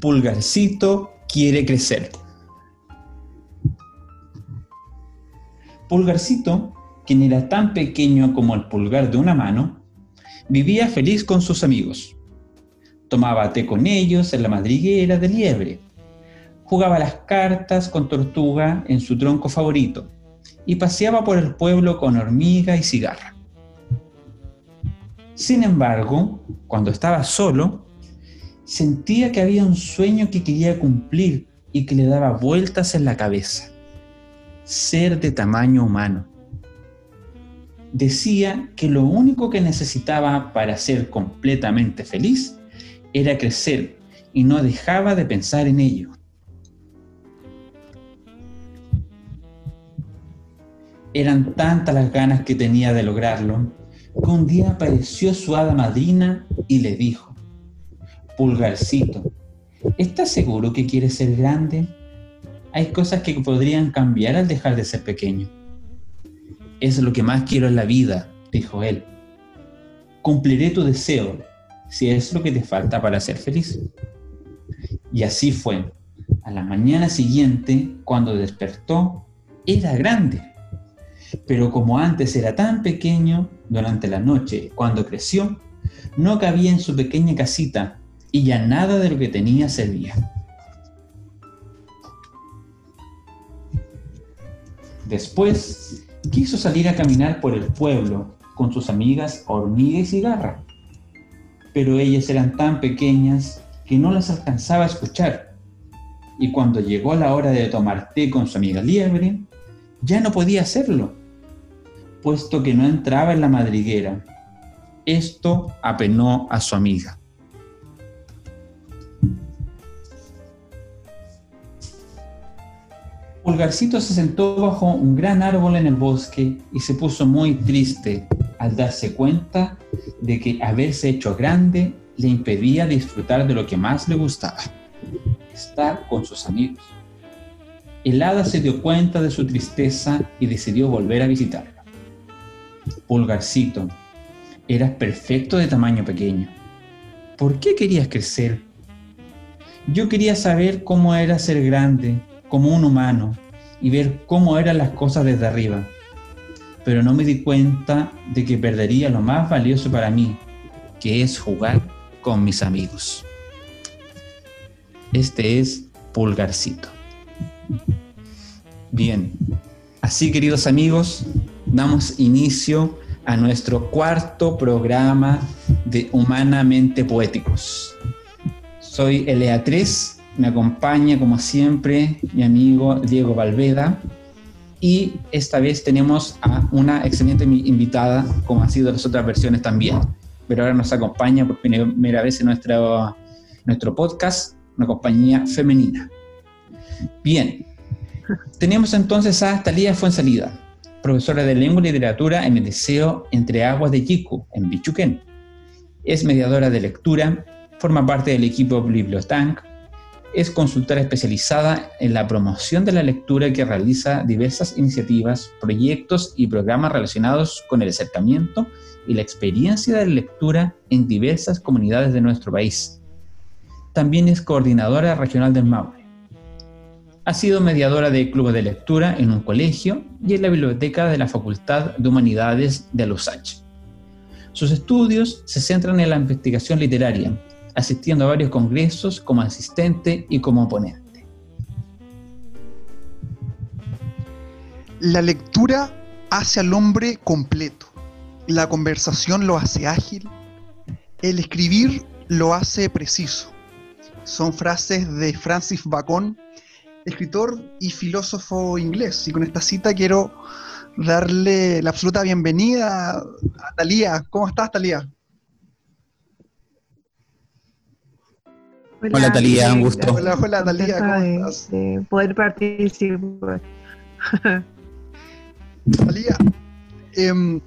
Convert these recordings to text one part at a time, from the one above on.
Pulgarcito quiere crecer. Pulgarcito, quien era tan pequeño como el pulgar de una mano, vivía feliz con sus amigos. Tomaba té con ellos en la madriguera de liebre. Jugaba las cartas con tortuga en su tronco favorito y paseaba por el pueblo con hormiga y cigarra. Sin embargo, cuando estaba solo, sentía que había un sueño que quería cumplir y que le daba vueltas en la cabeza. Ser de tamaño humano. Decía que lo único que necesitaba para ser completamente feliz era crecer y no dejaba de pensar en ello. Eran tantas las ganas que tenía de lograrlo que un día apareció su hada madrina y le dijo, Pulgarcito, ¿estás seguro que quieres ser grande? Hay cosas que podrían cambiar al dejar de ser pequeño. Es lo que más quiero en la vida, dijo él. Cumpliré tu deseo, si es lo que te falta para ser feliz. Y así fue. A la mañana siguiente, cuando despertó, era grande. Pero como antes era tan pequeño, durante la noche, cuando creció, no cabía en su pequeña casita y ya nada de lo que tenía servía. Después quiso salir a caminar por el pueblo con sus amigas Hormiga y Cigarra, pero ellas eran tan pequeñas que no las alcanzaba a escuchar, y cuando llegó la hora de tomar té con su amiga Liebre, ya no podía hacerlo puesto que no entraba en la madriguera. Esto apenó a su amiga. Pulgarcito se sentó bajo un gran árbol en el bosque y se puso muy triste al darse cuenta de que haberse hecho grande le impedía disfrutar de lo que más le gustaba, estar con sus amigos. El hada se dio cuenta de su tristeza y decidió volver a visitarlo. Pulgarcito, eras perfecto de tamaño pequeño. ¿Por qué querías crecer? Yo quería saber cómo era ser grande, como un humano, y ver cómo eran las cosas desde arriba. Pero no me di cuenta de que perdería lo más valioso para mí, que es jugar con mis amigos. Este es Pulgarcito. Bien, así queridos amigos, damos inicio a nuestro cuarto programa de Humanamente Poéticos. Soy Elea3, me acompaña como siempre mi amigo Diego Valveda y esta vez tenemos a una excelente invitada como han sido las otras versiones también, pero ahora nos acompaña por primera vez en nuestro, podcast, una compañía femenina. Bien, tenemos entonces a Talía Fuensalida profesora de lengua y literatura en el Liceo Entre Aguas de Yiku, en Bichuquén. Es mediadora de lectura, forma parte del equipo Bibliotank, es consultora especializada en la promoción de la lectura que realiza diversas iniciativas, proyectos y programas relacionados con el acercamiento y la experiencia de la lectura en diversas comunidades de nuestro país. También es coordinadora regional del Maule. Ha sido mediadora de clubes de lectura en un colegio y en la biblioteca de la Facultad de Humanidades de Lusach. Sus estudios se centran en la investigación literaria, asistiendo a varios congresos como asistente y como ponente. La lectura hace al hombre completo. La conversación lo hace ágil. El escribir lo hace preciso. Son frases de Francis Bacon escritor y filósofo inglés. Y con esta cita quiero darle la absoluta bienvenida a Talía. ¿Cómo estás, Talía? Hola, Talía, un gusto. Hola, hola, Talía, ¿cómo estás? poder participar. Talía, eh,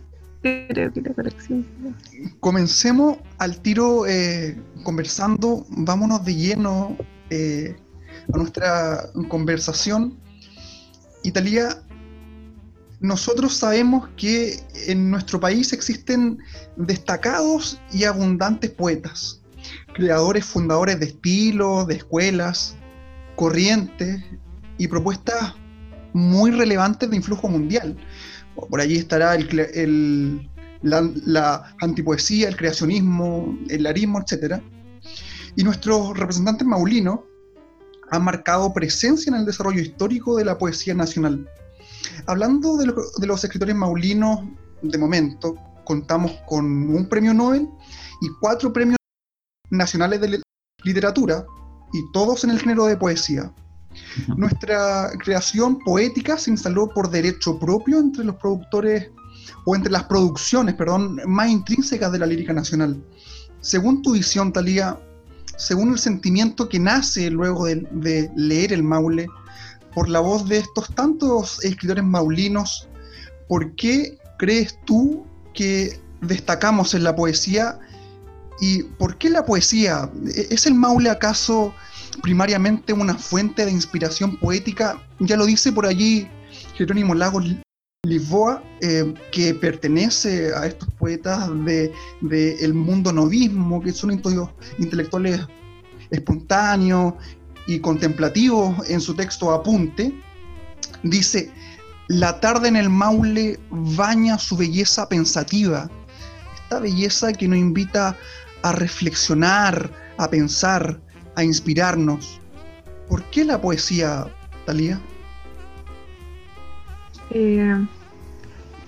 comencemos al tiro eh, conversando, vámonos de lleno eh, a nuestra conversación. Italia, nosotros sabemos que en nuestro país existen destacados y abundantes poetas. Creadores, fundadores de estilos, de escuelas, corrientes y propuestas muy relevantes de influjo mundial. Por allí estará el, la, antipoesía, el creacionismo, el larismo, etc. Y nuestros representantes maulinos han marcado presencia en el desarrollo histórico de la poesía nacional. Hablando de, de los escritores maulinos, de momento, contamos con un premio Nobel y cuatro premios nacionales de literatura, y todos en el género de poesía. Nuestra creación poética se instaló por derecho propio entre los productores o entre las producciones, perdón, más intrínsecas de la lírica nacional. Según tu visión, Talía, según el sentimiento que nace luego de, de, leer el Maule, por la voz de estos tantos escritores maulinos, ¿por qué crees tú que destacamos en la poesía y por qué la poesía? ¿Es el Maule acaso primariamente una fuente de inspiración poética? Ya lo dice por allí Jerónimo Lagos Lisboa, eh, que pertenece a estos poetas del de, el mundo novismo, que son intelectuales espontáneos y contemplativos en su texto Apunte, dice, la tarde en el Maule baña su belleza pensativa, esta belleza que nos invita a reflexionar, a pensar, a inspirarnos. ¿Por qué la poesía, Talía? Eh,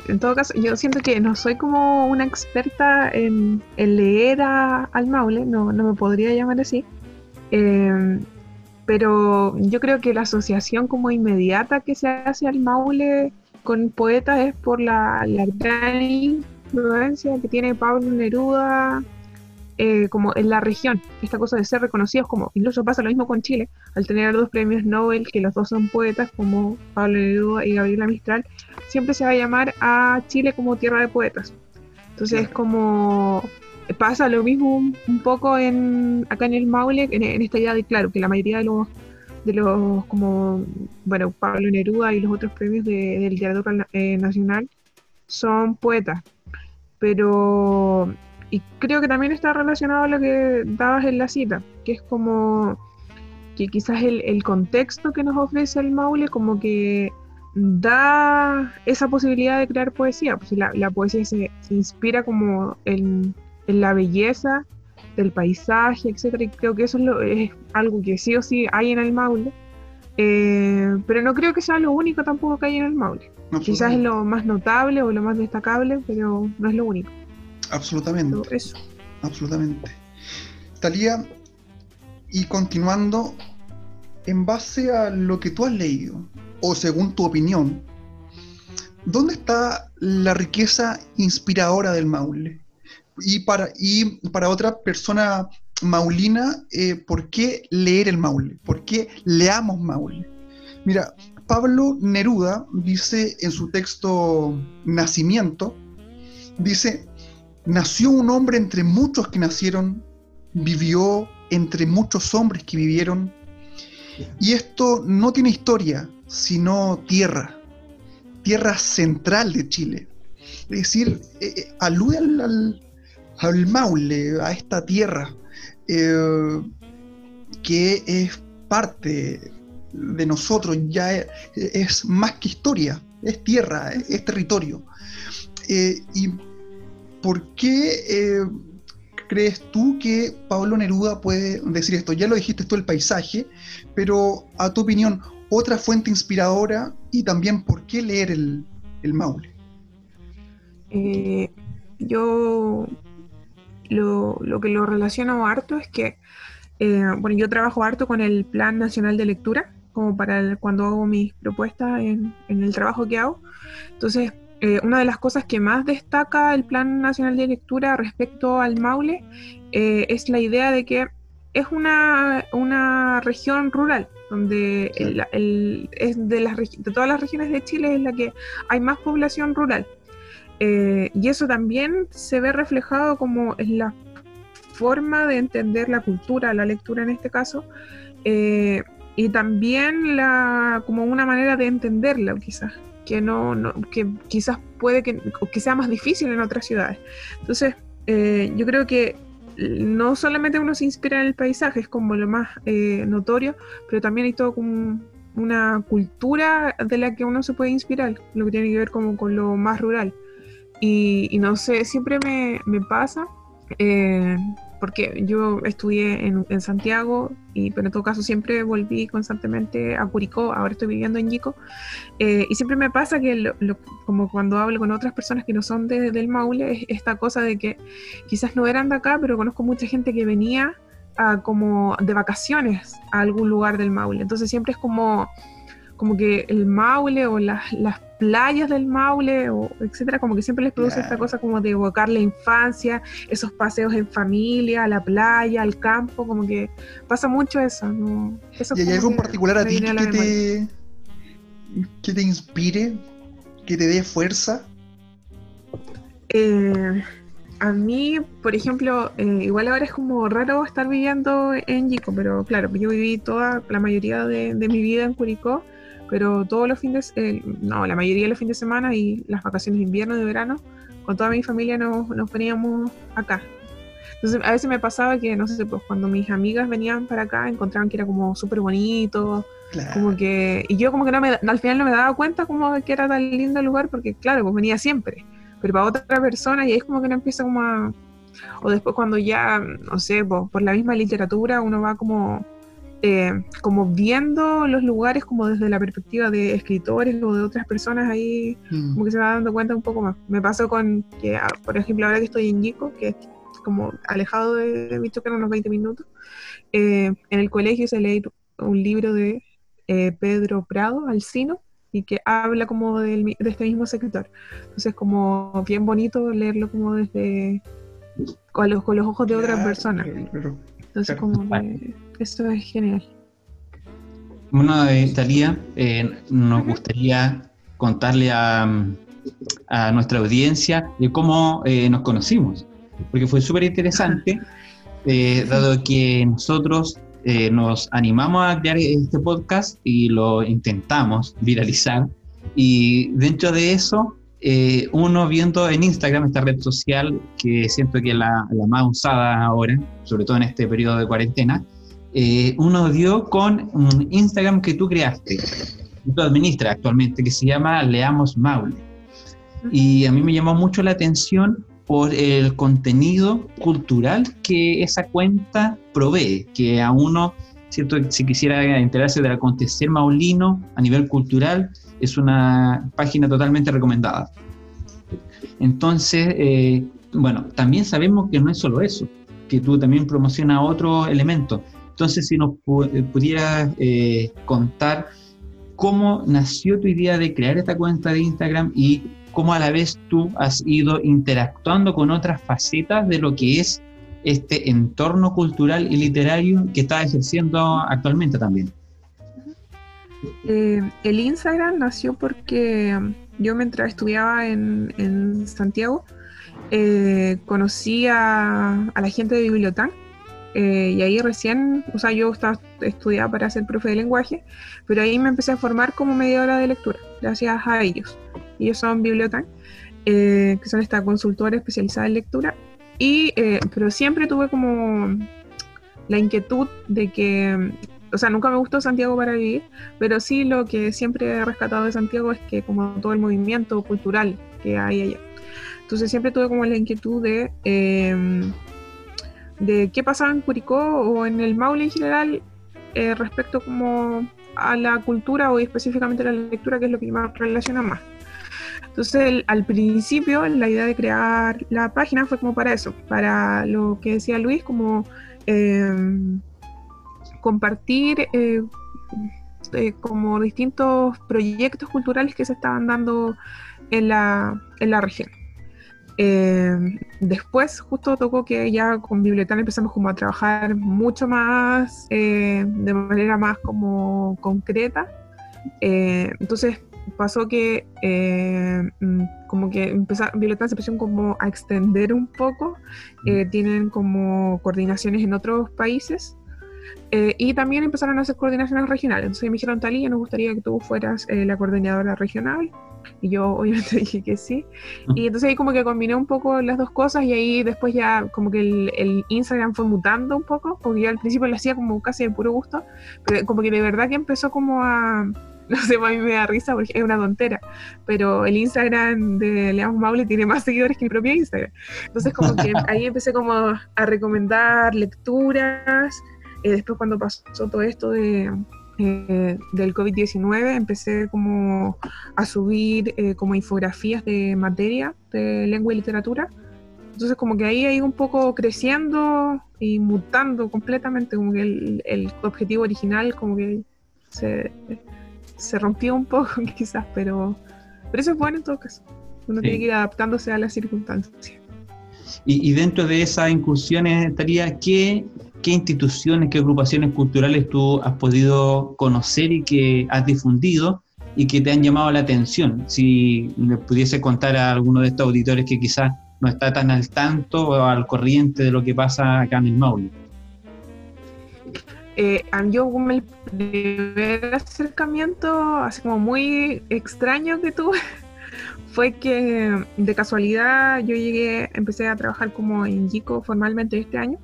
en todo caso, yo siento que no soy como una experta en, leer al Maule, no, me podría llamar así. Eh, pero yo creo que la asociación como inmediata que se hace al Maule con poetas es por la, la gran influencia que tiene Pablo Neruda eh, como en la región, esta cosa de ser reconocidos como, incluso pasa lo mismo con Chile, al tener dos premios Nobel, que los dos son poetas como Pablo Neruda y Gabriela Mistral, siempre se va a llamar a Chile como tierra de poetas. Entonces es como pasa lo mismo un, poco en acá en el Maule, en, esta idea de claro, que la mayoría de los de los como bueno Pablo Neruda y los otros premios de, de literatura eh, nacional son poetas. Pero y creo que también está relacionado a lo que dabas en la cita, que es como que quizás el, contexto que nos ofrece el Maule como que da esa posibilidad de crear poesía, pues la, la poesía se, inspira como en, la belleza del paisaje, etcétera, y creo que eso es, lo, es, algo que sí o sí hay en el Maule, eh, pero no creo que sea lo único tampoco que hay en el Maule. Quizás es lo más notable o lo más destacable, pero no es lo único. Absolutamente. Eso. Absolutamente. Talía, y continuando, en base a lo que tú has leído, o según tu opinión, ¿dónde está la riqueza inspiradora del Maule? Y para, y para otra persona maulina, eh, ¿por qué leer el Maule? ¿Por qué leamos Maule? Mira, Pablo Neruda dice en su texto Nacimiento, dice, Nació un hombre entre muchos que nacieron, vivió entre muchos hombres que vivieron, y esto no tiene historia, sino tierra, tierra central de Chile. Es decir, eh, eh, alude al, Maule, a esta tierra, eh, que es parte de nosotros, ya es, más que historia, es tierra, es, territorio. y ¿por qué eh, crees tú que Pablo Neruda puede decir esto? Ya lo dijiste tú, el paisaje, pero a tu opinión, otra fuente inspiradora y también por qué leer el, Maule. Eh, yo lo, que lo relaciono harto es que, eh, bueno, yo trabajo harto con el Plan Nacional de Lectura, como para cuando hago mis propuestas en, en el trabajo que hago. Entonces, eh, una de las cosas que más destaca el Plan Nacional de Lectura respecto al Maule eh, es la idea de que es una, una región rural, donde es de, las, de todas las regiones de Chile es la que hay más población rural. Eh, y eso también se ve reflejado como en la forma de entender la cultura, la lectura en este caso, y también la, como una manera de entenderla quizás que no, que quizás puede que, que, sea más difícil en otras ciudades. Entonces, eh, yo creo que no solamente uno se inspira en el paisaje, es como lo más eh, notorio, pero también hay todo como una cultura de la que uno se puede inspirar, lo que tiene que ver como con lo más rural. Y, no sé, siempre me, me pasa, eh, porque yo estudié en, Santiago, y, pero en todo caso siempre volví constantemente a Curicó, ahora estoy viviendo en Yico, eh, y siempre me pasa que, como cuando hablo con otras personas que no son de, del Maule, es esta cosa de que quizás no eran de acá, pero conozco mucha gente que venía a, como de vacaciones a algún lugar del Maule, entonces siempre es como como que el Maule o las, las playas del Maule, o etcétera, como que siempre les produce esta cosa como de evocar la infancia, esos paseos en familia, a la playa, al campo, como que pasa mucho eso. ¿no? ¿Y hay algo en particular a ti que te, que te inspire, que te dé fuerza? Eh, a mí, por ejemplo, eh, igual ahora es como raro estar viviendo en Yico, pero claro, yo viví toda la mayoría de, de mi vida en Curicó pero todos los fines, eh, no, la mayoría de los fines de semana y las vacaciones de invierno y de verano, con toda mi familia nos, nos veníamos acá. Entonces a veces me pasaba que, no sé, pues cuando mis amigas venían para acá encontraban que era como súper bonito, como que, y yo como que no me, al final no me daba cuenta como que era tan lindo el lugar porque claro, pues venía siempre, pero para otra persona y ahí es como que no empieza como a, o después cuando ya, no sé, pues, por la misma literatura uno va como eh, como viendo los lugares como desde la perspectiva de escritores o de otras personas ahí mm. como que se va dando cuenta un poco más. Me pasó con que, ah, por ejemplo, ahora que estoy en Yico, que es como alejado de que eran unos 20 minutos, eh, en el colegio se leí un libro de eh, Pedro Prado, Alcino, y que habla como de este mismo escritor. Entonces como bien bonito leerlo como desde con los, con los ojos de otra persona. Entonces como eso es genial. Bueno, de Talía, eh, nos gustaría contarle a, nuestra audiencia de cómo eh, nos conocimos, porque fue súper interesante, eh, dado que nosotros nos animamos a crear este podcast y lo intentamos viralizar, y dentro de eso, uno viendo en Instagram, esta red social que siento que es la, la más usada ahora, sobre todo en este periodo de cuarentena, eh, uno dio con un Instagram que tú creaste, que tú administras actualmente, que se llama Leamos Maule. Y a mí me llamó mucho la atención por el contenido cultural que esa cuenta provee, que a uno, ¿cierto? si quisiera enterarse del acontecer maulino a nivel cultural, es una página totalmente recomendada. Entonces, eh, bueno, también sabemos que no es solo eso, que tú también promocionas otros elementos. Entonces, si nos eh, pudieras eh, contar cómo nació tu idea de crear esta cuenta de Instagram y cómo a la vez tú has ido interactuando con otras facetas de lo que es este entorno cultural y literario que estás ejerciendo actualmente también. Eh, el Instagram nació porque yo mientras estudiaba en, Santiago conocí a, la gente de Bibliotán eh, y ahí recién, o sea, yo estaba estudiando para ser profe de lenguaje, pero ahí me empecé a formar como mediadora de lectura, gracias a ellos. Ellos son bibliotecas, eh, que son esta consultora especializada en lectura, y, eh, pero siempre tuve como la inquietud de que, o sea, nunca me gustó Santiago para vivir, pero sí lo que siempre he rescatado de Santiago es que como todo el movimiento cultural que hay allá. Entonces siempre tuve como la inquietud de de qué pasaba en Curicó o en el Maule en general eh, respecto como a la cultura o específicamente a la lectura, que es lo que me relaciona más. Entonces, al principio, la idea de crear la página fue como para eso, para lo que decía Luis, como em, compartir eh, como distintos proyectos culturales que se estaban dando en la, en la región. Eh, después justo tocó que ya con Bibliotán empezamos como a trabajar mucho más, eh, de manera más como concreta. Eh, entonces pasó que mm, como que empezó, Bibliotán se empezó como a extender un poco, mm. tienen como coordinaciones en otros países. Eh, y también empezaron a hacer coordinaciones regionales. Entonces me dijeron, Talía, nos gustaría que tú fueras eh, la coordinadora regional. Y yo obviamente dije que sí. Y entonces ahí como que combiné un poco las dos cosas y ahí después ya como que el, el Instagram fue mutando un poco, porque yo al principio lo hacía como casi de puro gusto, pero como que de verdad que empezó como a... No sé, a mí me da risa porque es una tontera, pero el Instagram de Leamos Maule tiene más seguidores que mi propio Instagram. Entonces como que ahí empecé como a recomendar lecturas, eh, después cuando pasó todo esto de eh, del COVID-19 empecé como a subir eh, como infografías de materia de lengua y literatura. Entonces como que ahí ha ido un poco creciendo y mutando completamente, como que el, objetivo original como que se, se, rompió un poco quizás, pero, pero eso es bueno en todo caso. Uno tiene que ir adaptándose a las circunstancias. Y, y dentro de esas incursiones estaría, ¿qué qué instituciones, qué agrupaciones culturales tú has podido conocer y que has difundido y que te han llamado la atención. Si me pudiese contar a alguno de estos auditores que quizás no está tan al tanto o al corriente de lo que pasa acá en el Maule. Eh, yo el primer acercamiento, así como muy extraño que tuve, fue que de casualidad yo llegué, empecé a trabajar como en Gico formalmente este año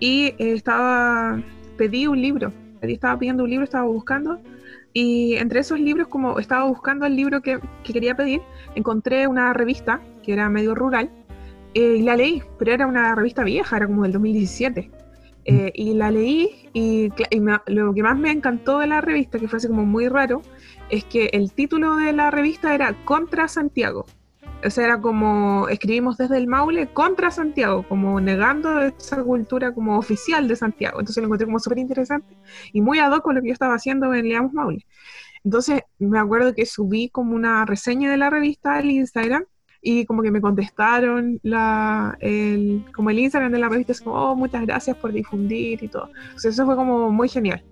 y eh, estaba, pedí un libro, estaba pidiendo un libro, estaba buscando, y entre esos libros, como estaba buscando el libro que, quería pedir, encontré una revista que era medio rural, eh, y la leí, pero era una revista vieja, era como del 2017. Eh, y la leí y, lo que más me encantó de la revista, que fue así como muy raro, es que el título de la revista era Contra Santiago o sea, era como escribimos desde el Maule contra Santiago, como negando esa cultura como oficial de Santiago. Entonces lo encontré como súper interesante y muy ad hoc con lo que yo estaba haciendo en Leamos Maule. Entonces me acuerdo que subí como una reseña de la revista al Instagram y como que me contestaron la, el, como el Instagram de la revista, es como, oh, muchas gracias por difundir y todo. Entonces eso fue como muy genial.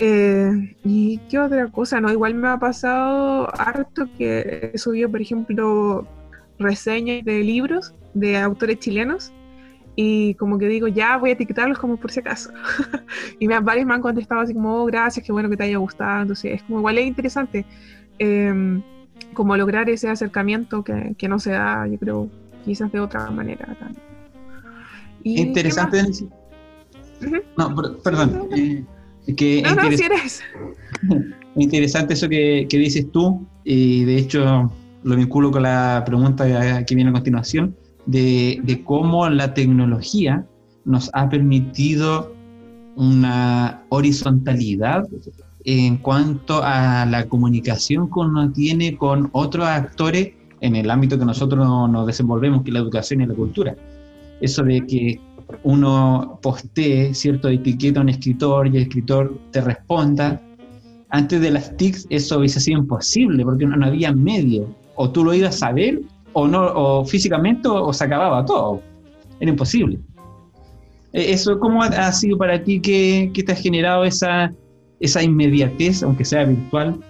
Eh, ¿Y qué otra cosa? No, igual me ha pasado harto que he subido, por ejemplo, reseñas de libros de autores chilenos y como que digo, ya voy a etiquetarlos como por si acaso. y me, varios me han contestado así como, oh, gracias, qué bueno que te haya gustado. Entonces es como igual es interesante em, como lograr ese acercamiento que, que, no se da, yo creo, quizás de otra manera también. interesante. No, perdón. Eh, que no, no, si eres. interesante eso que, dices tú, y de hecho lo vinculo con la pregunta que viene a continuación, de, cómo la tecnología nos ha permitido una horizontalidad en cuanto a la comunicación que uno tiene con otros actores en el ámbito que nosotros nos desenvolvemos, que es la educación y la cultura. Eso de que uno postee cierto etiqueta a un escritor y el escritor te responda. Antes de las TICs eso hubiese sido imposible porque no, había medio. O tú lo ibas a ver o no, o físicamente o, se acababa todo. Era imposible. E, eso, ¿cómo ha, sido para ti que, te ha generado esa, esa inmediatez, aunque sea virtual?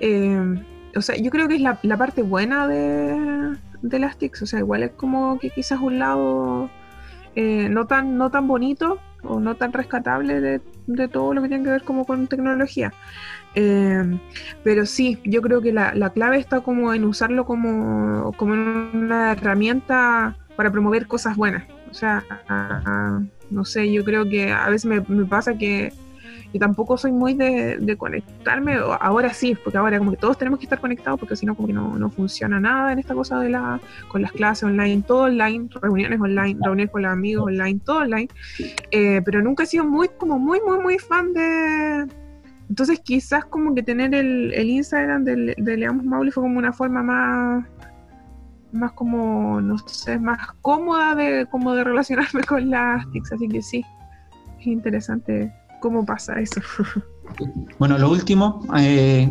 Eh, o sea, yo creo que es la parte buena de, de las TICs. O sea, igual es como que quizás un lado eh, no, tan, no tan bonito o no tan rescatable de, todo lo que tiene que ver como con tecnología. Eh, pero sí, yo creo que la, clave está como en usarlo como, como una herramienta para promover cosas buenas. O sea, no sé, yo creo que a veces me pasa que y tampoco soy muy de, conectarme, ahora sí, porque ahora como que todos tenemos que estar conectados porque si no como que no, funciona nada en esta cosa de la con las clases online, todo online, reuniones online, reuniones con los amigos online, todo online, eh, pero nunca he sido muy como muy muy muy fan de entonces quizás como que tener el, Instagram de, de Leamos Maule fue como una forma más más como, no sé, más cómoda de como de relacionarme con las TICs, así que sí, es interesante cómo pasa eso. bueno, lo último, eh,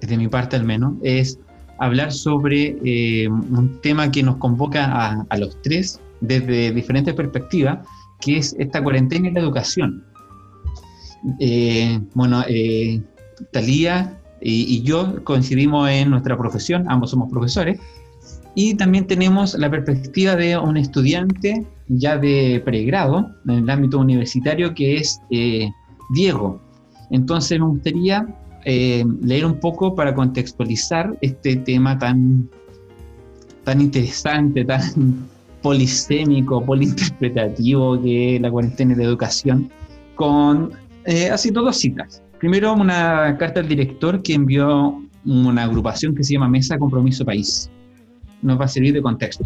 de mi parte al menos, es hablar sobre eh, un tema que nos convoca a, los tres desde diferentes perspectivas, que es esta cuarentena y la educación. Eh, bueno, Talía y, yo coincidimos en nuestra profesión, ambos somos profesores, Y también tenemos la perspectiva de un estudiante ya de pregrado en el ámbito universitario que es eh, Diego. Entonces me gustaría eh, leer un poco para contextualizar este tema tan, tan interesante, tan polisémico, poliinterpretativo que es la cuarentena de educación, con eh, así dos citas. Primero, una carta al director que envió una agrupación que se llama Mesa Compromiso País. Nos va a servir de contexto.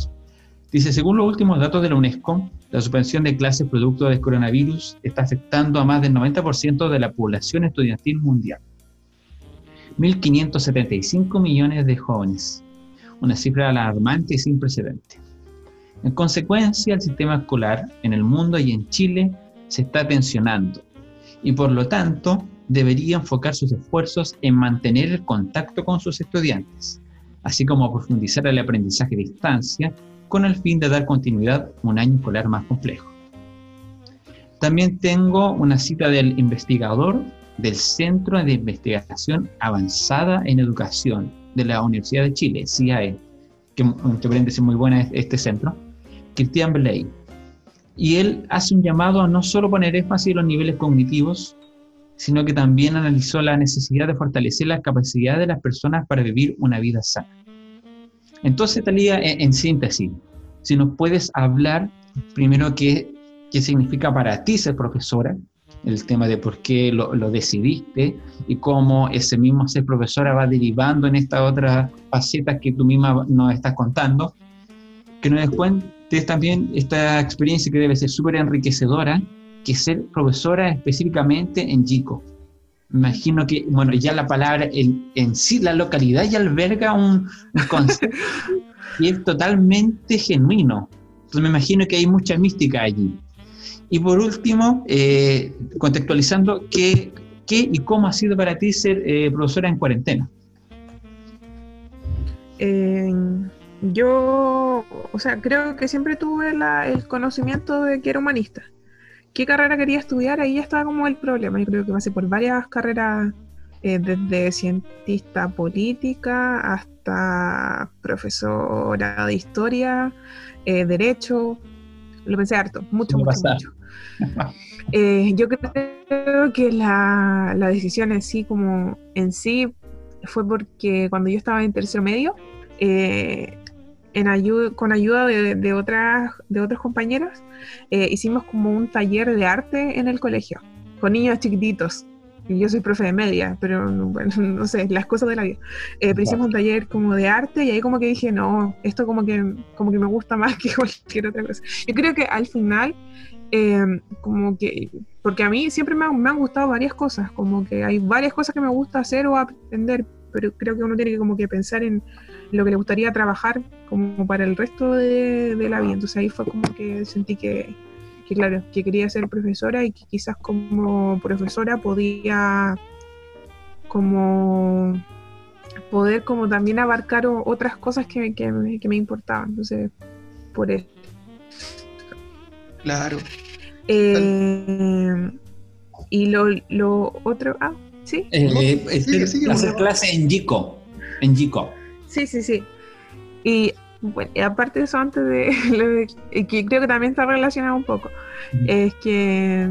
Dice, según los últimos datos de la UNESCO, la suspensión de clases producto del coronavirus está afectando a más del 90% de la población estudiantil mundial. 1.575 millones de jóvenes, una cifra alarmante y sin precedente. En consecuencia, el sistema escolar en el mundo y en Chile se está tensionando y por lo tanto debería enfocar sus esfuerzos en mantener el contacto con sus estudiantes, así como profundizar el aprendizaje a distancia con el fin de dar continuidad a un año escolar más complejo. También tengo una cita del investigador del Centro de Investigación Avanzada en Educación de la Universidad de Chile, CIAE, que entre es muy buena este centro, Cristian Bley. Y él hace un llamado a no solo poner énfasis en los niveles cognitivos, sino que también analizó la necesidad de fortalecer la capacidad de las personas para vivir una vida sana. Entonces, Talía, en, síntesis, si nos puedes hablar primero qué, qué significa para ti ser profesora, el tema de por qué lo, lo, decidiste y cómo ese mismo ser profesora va derivando en estas otras facetas que tú misma nos estás contando, que nos cuentes también esta experiencia que debe ser súper enriquecedora, que ser profesora específicamente en Chico. Imagino que, bueno, ya la palabra en, en sí, la localidad ya alberga un, un concepto y es totalmente genuino. Entonces me imagino que hay mucha mística allí. Y por último, eh, contextualizando, ¿qué, ¿qué, y cómo ha sido para ti ser eh, profesora en cuarentena? Eh, yo, o sea, creo que siempre tuve el conocimiento de que era humanista. ¿Qué carrera quería estudiar? Ahí ya estaba como el problema. Yo creo que pasé por varias carreras, desde cientista política hasta profesora de historia, derecho, lo pensé harto, mucho, mucho, mucho. Eh, yo creo que la, la, decisión en sí, como en sí, fue porque cuando yo estaba en tercer medio, eh, en ayuda, con ayuda de, de, otras, de otros compañeros, eh, hicimos como un taller de arte en el colegio, con niños chiquititos. Y yo soy profe de media, pero bueno, no sé, las cosas de la vida. pero hicimos un taller como de arte y ahí como que dije, no, esto como que, como que me gusta más que cualquier otra cosa. Yo creo que al final Em, como que, porque a mí siempre me, han gustado varias cosas, como que hay varias cosas que me gusta hacer o aprender, pero creo que uno tiene que como que pensar en lo que le gustaría trabajar como para el resto de, la vida. Entonces ahí fue como que sentí que, que, claro, que quería ser profesora y que quizás como profesora podía como poder como también abarcar otras cosas que, que, que me importaban. Entonces, por eso. Claro. Eh, y lo, lo, otro. Ah, sí. Eh, hacer clase en Jico. En Jico. Sí, sí, sí. Y bueno, aparte de eso, antes de. que creo que también está relacionado un poco. Es que.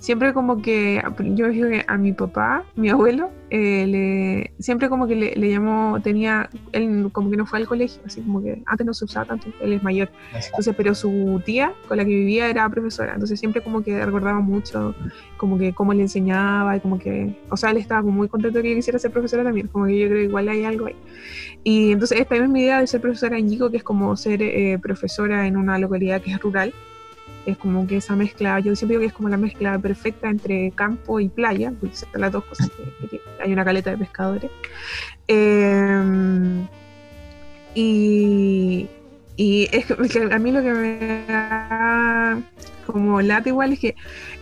Siempre como que yo digo que a mi papá, mi abuelo, eh, le, siempre como que le, le, llamó, tenía, él como que no fue al colegio, así como que antes no se usaba tanto, él es mayor. Entonces, pero su tía con la que vivía era profesora, entonces siempre como que recordaba mucho, como que cómo le enseñaba y como que, o sea, él estaba muy contento de que yo quisiera ser profesora también, como que yo creo que igual hay algo ahí. Y entonces esta es mi idea de ser profesora en Yico, que es como ser eh, profesora en una localidad que es rural, es como que esa mezcla, yo siempre digo que es como la mezcla perfecta entre campo y playa, porque son las dos cosas que, hay una caleta de pescadores. Em, y, y es que a mí lo que me da como lata igual es que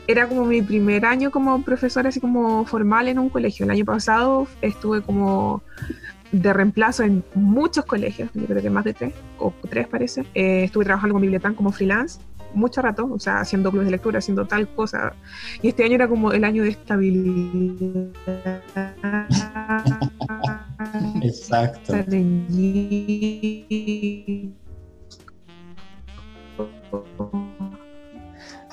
era como mi primer año como profesora así como formal en un colegio. El año pasado estuve como de reemplazo en muchos colegios, yo creo que más de tres, o tres parece. Eh, estuve trabajando con Bibliotán como freelance mucho rato, o sea, haciendo clubes de lectura, haciendo tal cosa. Y este año era como el año de estabilidad. Exacto.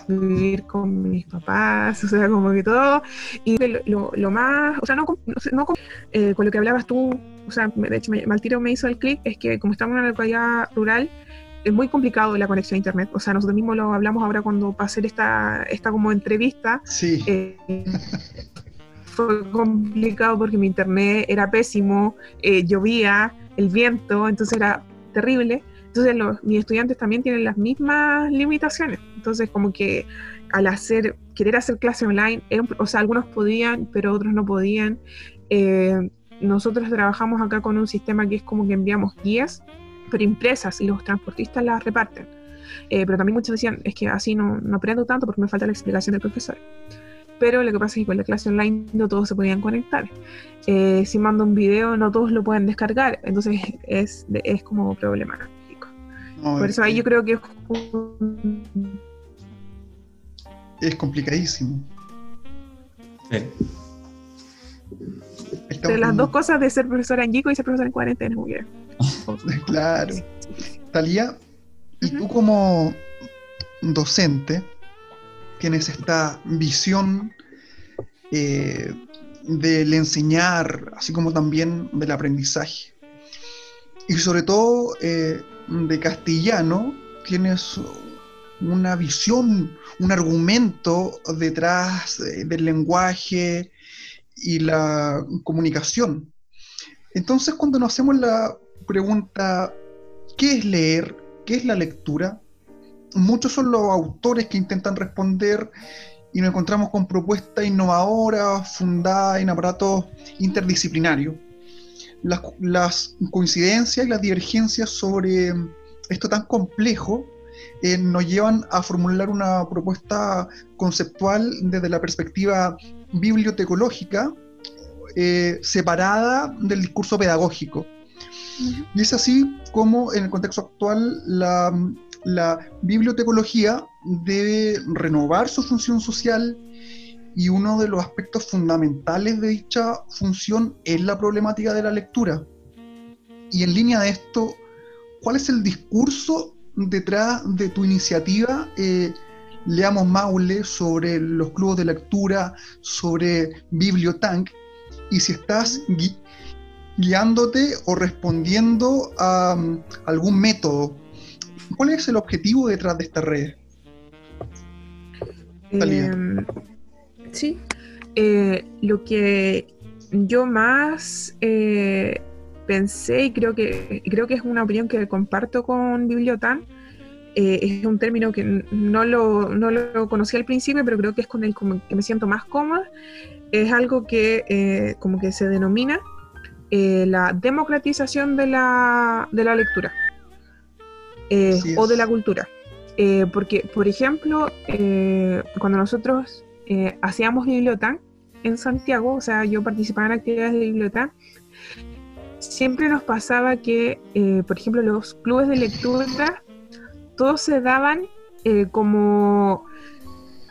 vivir con mis papás, o sea, como que todo. Y lo, lo, más, o sea, no, no, eh, con lo que hablabas tú, o sea, de hecho, me, Maltiro me hizo el clic, es que como estamos en una localidad rural, es muy complicado la conexión a internet. O sea, nosotros mismos lo hablamos ahora cuando para hacer esta, esta como entrevista. Sí. Eh, fue complicado porque mi internet era pésimo, eh, llovía, el viento, entonces era terrible. Entonces los, mis estudiantes también tienen las mismas limitaciones. Entonces como que al hacer, querer hacer clase online, o sea, algunos podían, pero otros no podían. Eh, nosotros trabajamos acá con un sistema que es como que enviamos guías, pero impresas, y los transportistas las reparten. Eh, pero también muchos decían, es que así no, no aprendo tanto porque me falta la explicación del profesor pero lo que pasa es que con la clase online no todos se podían conectar. Eh, si mando un video, no todos lo pueden descargar, entonces es, es como problemático. Por eso ahí yo creo que es, es complicadísimo. De las dos cosas de ser profesora en Gico y ser profesora en cuarentena, muy bien. claro. Talía, y tú como docente, tienes esta visión eh, del enseñar, así como también del aprendizaje. Y sobre todo eh, de castellano, tienes una visión, un argumento detrás del lenguaje y la comunicación. Entonces, cuando nos hacemos la pregunta, ¿qué es leer? ¿Qué es la lectura? muchos son los autores que intentan responder y nos encontramos con propuestas innovadoras, fundadas en aparatos interdisciplinarios. Las, coincidencias y las divergencias sobre esto tan complejo eh, nos llevan a formular una propuesta conceptual desde la perspectiva bibliotecológica, eh, separada del discurso pedagógico. Y es así como en el contexto actual la bibliotecología debe renovar su función social y uno de los aspectos fundamentales de dicha función es la problemática de la lectura. Y en línea de esto, ¿cuál es el discurso detrás de tu iniciativa? Eh, Leamos Maule sobre los clubes de lectura, sobre Bibliotank, y si estás guiándote o respondiendo a um, algún método ¿Cuál es el objetivo detrás de esta red? Em, sí, eh, lo que yo más eh, pensé y creo que creo que es una opinión que comparto con Bibliotan eh, es un término que no lo, no lo conocí al principio, pero creo que es con el que me siento más cómoda. Es algo que como que se denomina la democratización de la, de la lectura. Eh, o de la cultura. Eh, porque, por ejemplo, eh, cuando nosotros hacíamos biblioteca en Santiago, o sea, yo participaba en actividades de biblioteca, siempre nos pasaba que, por ejemplo, los clubes de lectura, todos se daban como,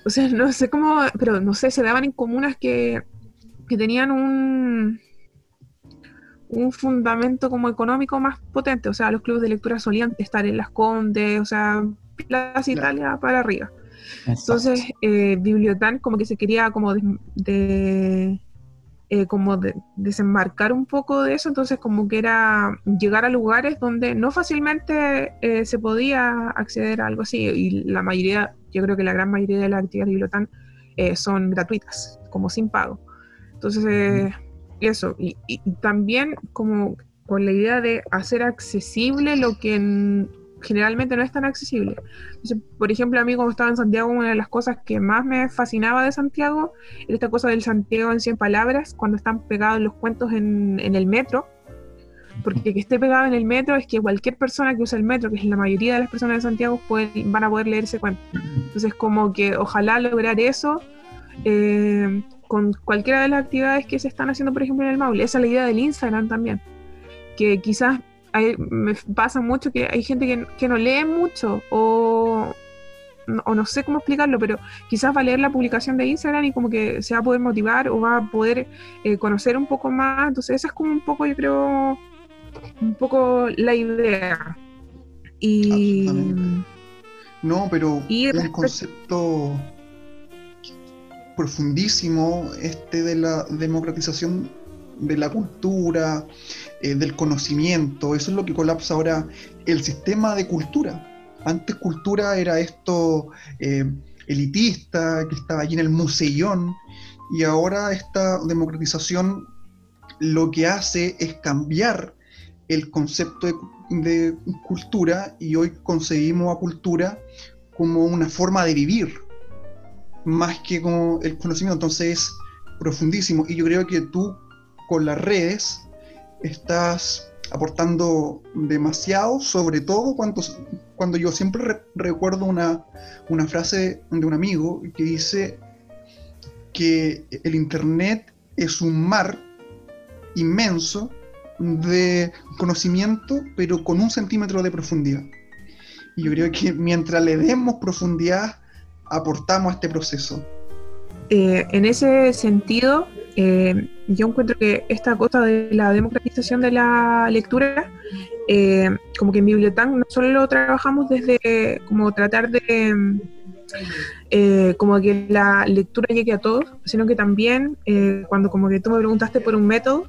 o sea, no sé cómo, pero no sé, se daban en comunas que, que tenían un, un fundamento como económico más potente. O sea, los clubes de lectura solían estar en las Condes, o sea, Plaza Italia para arriba. Entonces, eh, Bibliotan como que se quería como de, eh, como de, desembarcar un poco de eso, entonces como que era llegar a lugares donde no fácilmente eh, se podía acceder a algo así, y la mayoría, yo creo que la gran mayoría de las actividades de Bibliotan eh, son gratuitas, como sin pago. Entonces, eso, y, también como con la idea de hacer accesible lo que generalmente no es tan accesible. por ejemplo, a mí como estaba en Santiago, una de las cosas que más me fascinaba de Santiago era esta cosa del Santiago en 100 palabras, cuando están pegados los cuentos en, el metro, porque que esté pegado en el metro es que cualquier persona que usa el metro, que es la mayoría de las personas de Santiago, pueden, van a poder leer ese cuento. Entonces, como que ojalá lograr eso. Eh, con cualquiera de las actividades que se están haciendo, por ejemplo, en el Maule. Esa es la idea del Instagram también. Que quizás me pasa mucho que hay gente que, no lee mucho o, o no sé cómo explicarlo, pero quizás va a leer la publicación de Instagram y como que se va a poder motivar o va a poder eh, conocer un poco más. Entonces esa es como un poco, yo creo, un poco la idea. Y... No, pero y un concepto profundísimo este de la democratización de la cultura, eh, del conocimiento. Eso es lo que colapsa ahora el sistema de cultura. Antes cultura era esto eh, elitista, que estaba allí en el museyón, y ahora esta democratización lo que hace es cambiar el concepto de, cultura y hoy concebimos a cultura como una forma de vivir, más que como el conocimiento. Entonces es profundísimo y yo creo que tú con las redes estás aportando demasiado, sobre todo cuando, cuando yo siempre recuerdo una, una frase de un amigo que dice que el Internet es un mar inmenso de conocimiento, pero con un centímetro de profundidad. Y yo creo que mientras le demos profundidad, aportamos a este proceso. Eh, en ese sentido, eh, yo encuentro que esta cosa de la democratización de la lectura, eh, como que en Bibliotán no solo lo trabajamos desde como tratar de eh, como que la lectura llegue a todos, sino que también cuando como que tú me preguntaste por un método,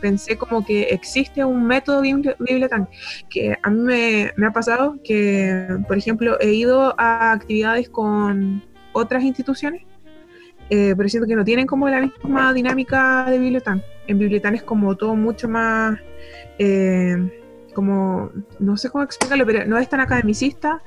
pensé como que existe un método Bibliotán, que a mí me, me ha pasado que, por ejemplo, he ido a actividades con otras instituciones eh, pero siento que no tienen como la misma dinámica de Bibliotán. En Bibliotán es como todo mucho más, eh, como, no sé cómo explicarlo, pero no es tan academicista,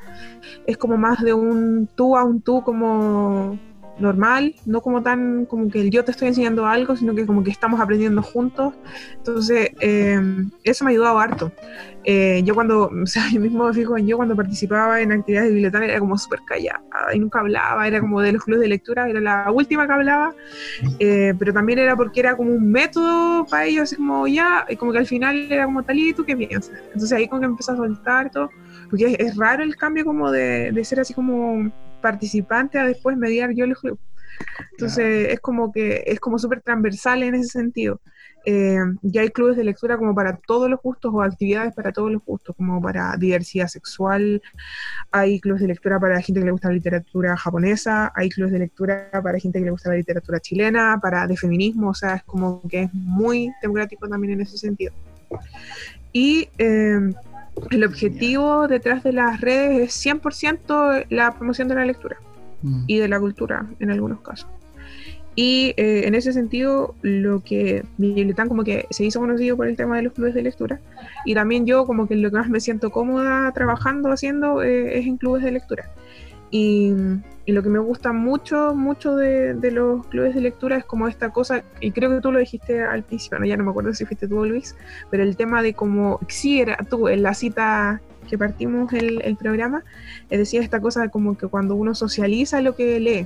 es como más de un tú a un tú como normal, no como tan como que yo te estoy enseñando algo, sino que como que estamos aprendiendo juntos. Entonces, eh, eso me ha ayudado harto. Eh, yo cuando, o sea, yo mismo me fijo en yo cuando participaba en actividades de biblioteca era como súper callada y nunca hablaba, era como de los clubes de lectura, era la última que hablaba, eh, pero también era porque era como un método para ellos, así como ya, y como que al final era como tal y tú qué piensas. Entonces ahí como que empezó a soltar todo, porque es, raro el cambio como de, de ser así como participante a después mediar yo el club. Entonces es como que es como súper transversal en ese sentido. Eh, ya hay clubes de lectura como para todos los gustos o actividades para todos los gustos, como para diversidad sexual, hay clubes de lectura para gente que le gusta la literatura japonesa, hay clubes de lectura para gente que le gusta la literatura chilena, para de feminismo, o sea, es como que es muy democrático también en ese sentido. Y eh, el objetivo detrás de las redes es 100% la promoción de la lectura mm. y de la cultura en algunos casos. Y eh, en ese sentido, lo que Bibliotán como que se hizo conocido por el tema de los clubes de lectura. Y también yo como que lo que más me siento cómoda trabajando, haciendo, eh, es en clubes de lectura. Y, lo que me gusta mucho, mucho de, los clubes de lectura es como esta cosa, y creo que tú lo dijiste al principio, ya no me acuerdo si fuiste tú o Luis, pero el tema de como, sí, era tú, en la cita que partimos el, el programa, eh, decía esta cosa de como que cuando uno socializa lo que lee,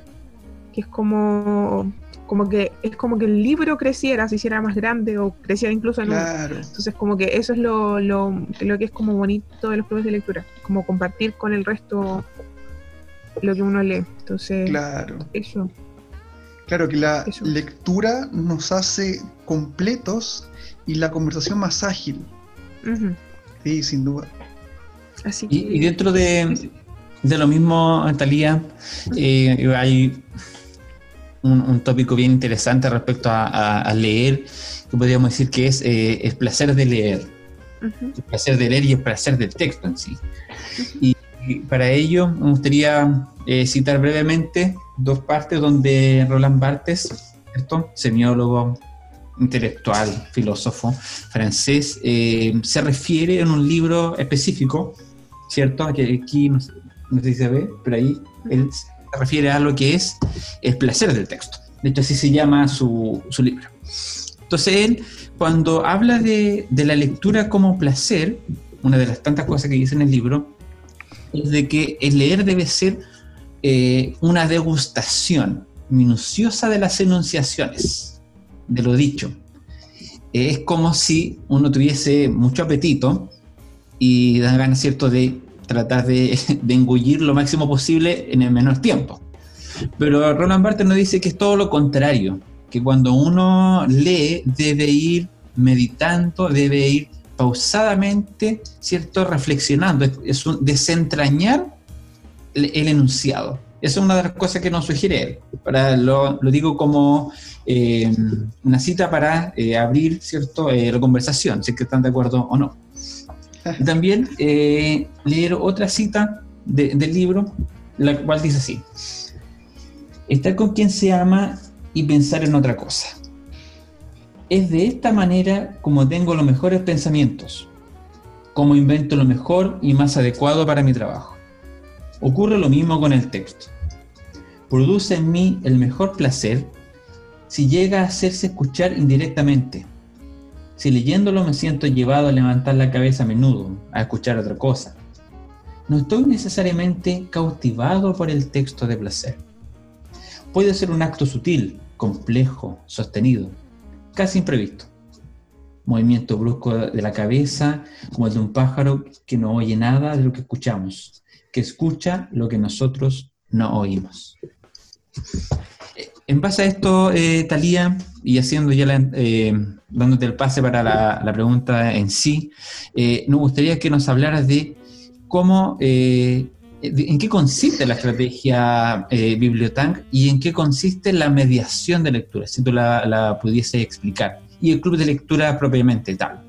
que es como como que es como que el libro creciera, se hiciera más grande o creciera incluso en claro. Entonces como que eso es lo, lo, lo, que es como bonito de los clubes de lectura, como compartir con el resto lo que uno lee. Entonces, claro. eso. Claro que la lectura nos hace completos y la conversación más ágil. Sí, sin duda. Así y, dentro de, de, lo mismo, Talía, eh, hay un, tópico bien interesante respecto a, leer, que podríamos decir que es eh, el placer de leer. El placer de leer y el placer del texto en sí. y, para ello me gustaría eh, citar brevemente dos partes donde Roland Barthes, semiólogo, intelectual, filósofo francés, eh, se refiere en un libro específico, ¿cierto? Que aquí no, sé si se ve, pero ahí él se refiere a lo que es el placer del texto. De hecho, así se llama su, su libro. Entonces, él, cuando habla de, de, la lectura como placer, una de las tantas cosas que dice en el libro, es de que el leer debe ser eh, una degustación minuciosa de las enunciaciones, de lo dicho. Es como si uno tuviese mucho apetito y dan ganas, ¿cierto?, de tratas de, de engullir lo máximo posible en el menor tiempo. Pero Roland Barthes nos dice que es todo lo contrario, que cuando uno lee debe ir meditando, debe ir pausadamente, ¿cierto? Reflexionando, es un desentrañar el, enunciado. Esa es una de las cosas que nos sugiere él. Para, lo, digo como eh, una cita para eh, abrir, ¿cierto? Eh, la conversación, si es que están de acuerdo o no. también leer otra cita del libro, la cual dice así. Estar con quien se ama y pensar en otra cosa. Es de esta manera como tengo los mejores pensamientos, como invento lo mejor y más adecuado para mi trabajo. Ocurre lo mismo con el texto. Produce en mí el mejor placer si llega a hacerse escuchar indirectamente. Si leyéndolo me siento llevado a levantar la cabeza a menudo, a escuchar otra cosa. No estoy necesariamente cautivado por el texto de placer. Puede ser un acto sutil, complejo, sostenido, casi imprevisto. Movimiento brusco de la cabeza, como el de un pájaro que no oye nada de lo que escuchamos, que escucha lo que nosotros no oímos. En base a esto, eh, Talía, y haciendo ya eh, dándote el pase para la, pregunta en sí, eh, nos gustaría que nos hablaras de cómo ¿En qué consiste la estrategia eh, Bibliotank y en qué consiste la mediación de lectura? Si tú la, pudiese explicar. Y el club de lectura propiamente tal.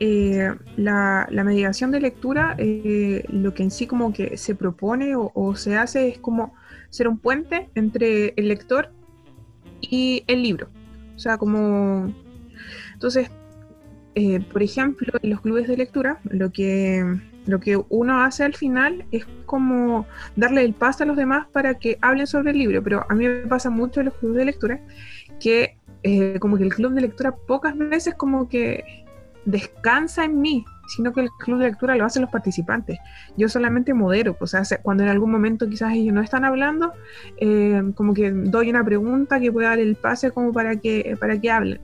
Eh, la, mediación de lectura, eh, lo que en sí como que se propone o, se hace es como ser un puente entre el lector y el libro. O sea, como... Entonces, por ejemplo, en los clubes de lectura, lo que lo que uno hace al final es como darle el paso a los demás para que hablen sobre el libro, pero a mí me pasa mucho en los clubes de lectura que eh, como que el club de lectura pocas veces como que descansa en mí, sino que el club de lectura lo hacen los participantes. Yo solamente modero, o sea, cuando en algún momento quizás ellos no están hablando, eh, como que doy una pregunta que pueda dar el pase como para que, para que hablen.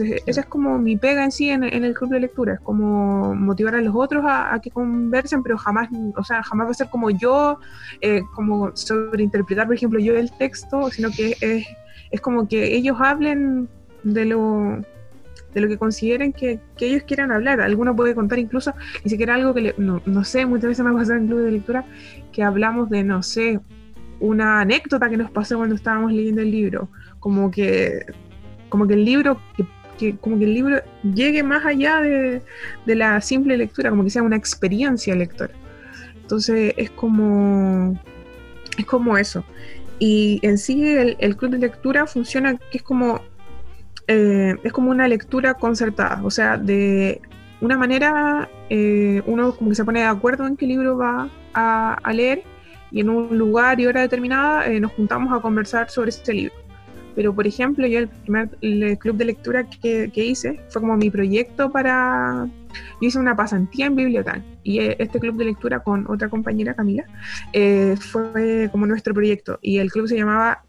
Entonces, esa es como mi pega en sí en, el club de lectura, es como motivar a los otros a, que conversen, pero jamás, o sea, jamás va a ser como yo, eh, como sobreinterpretar, por ejemplo, yo el texto, sino que es, es como que ellos hablen de lo de lo que consideren que, ellos quieran hablar. Alguno puede contar incluso ni siquiera algo que, no, no, sé, muchas veces me ha pasado en club de lectura que hablamos de, no sé, una anécdota que nos pasó cuando estábamos leyendo el libro. Como que, como que el libro, que, como que el libro llegue más allá de, la simple lectura, como que sea una experiencia lectora. Entonces es como, es como eso. Y en sí el, el club de lectura funciona que es como eh, es como una lectura concertada, o sea, de una manera eh, uno como que se pone de acuerdo en qué libro va a, leer y en un lugar y hora determinada eh, nos juntamos a conversar sobre ese libro. Pero, por ejemplo, yo el primer club de lectura que, hice fue como mi proyecto para... Yo hice una pasantía en biblioteca y este club de lectura con otra compañera, Camila, fue como nuestro proyecto. Y el club se llamaba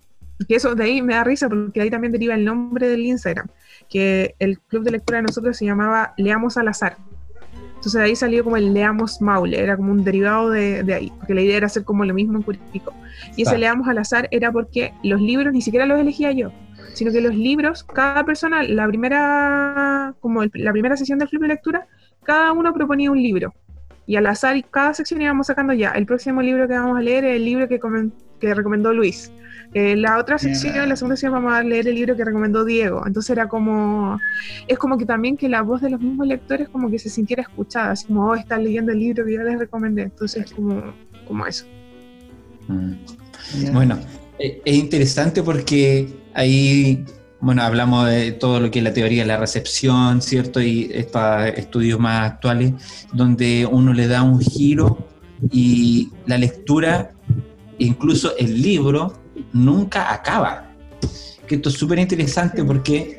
que eso de ahí me da risa porque ahí también deriva el nombre del Instagram, que el club de lectura de nosotros se llamaba Leamos al azar. Entonces de ahí salió como el Leamos Maule, era como un derivado de, de ahí, porque la idea era hacer como lo mismo en Curitico. Y ese Leamos al azar era porque los libros ni siquiera los elegía yo, sino que los libros, cada persona, la primera, como la primera sesión del club de lectura, cada uno proponía un libro. Y al azar, cada sección íbamos sacando ya. El próximo libro que vamos a leer es el libro que, que recomendó Luis. Eh, la otra sección, la segunda sección, vamos a leer el libro que recomendó Diego. Entonces era como, es como que también que la voz de los mismos lectores como que se sintiera escuchada, así como, oh, están leyendo el libro que yo les recomendé. Entonces, como, como eso. Mm. Bueno, eh, es interesante porque ahí, bueno, hablamos de todo lo que es la teoría de la recepción, ¿cierto? Y estos estudios más actuales, donde uno le da un giro y la lectura, incluso el libro, nunca acaba. Que esto es súper interesante porque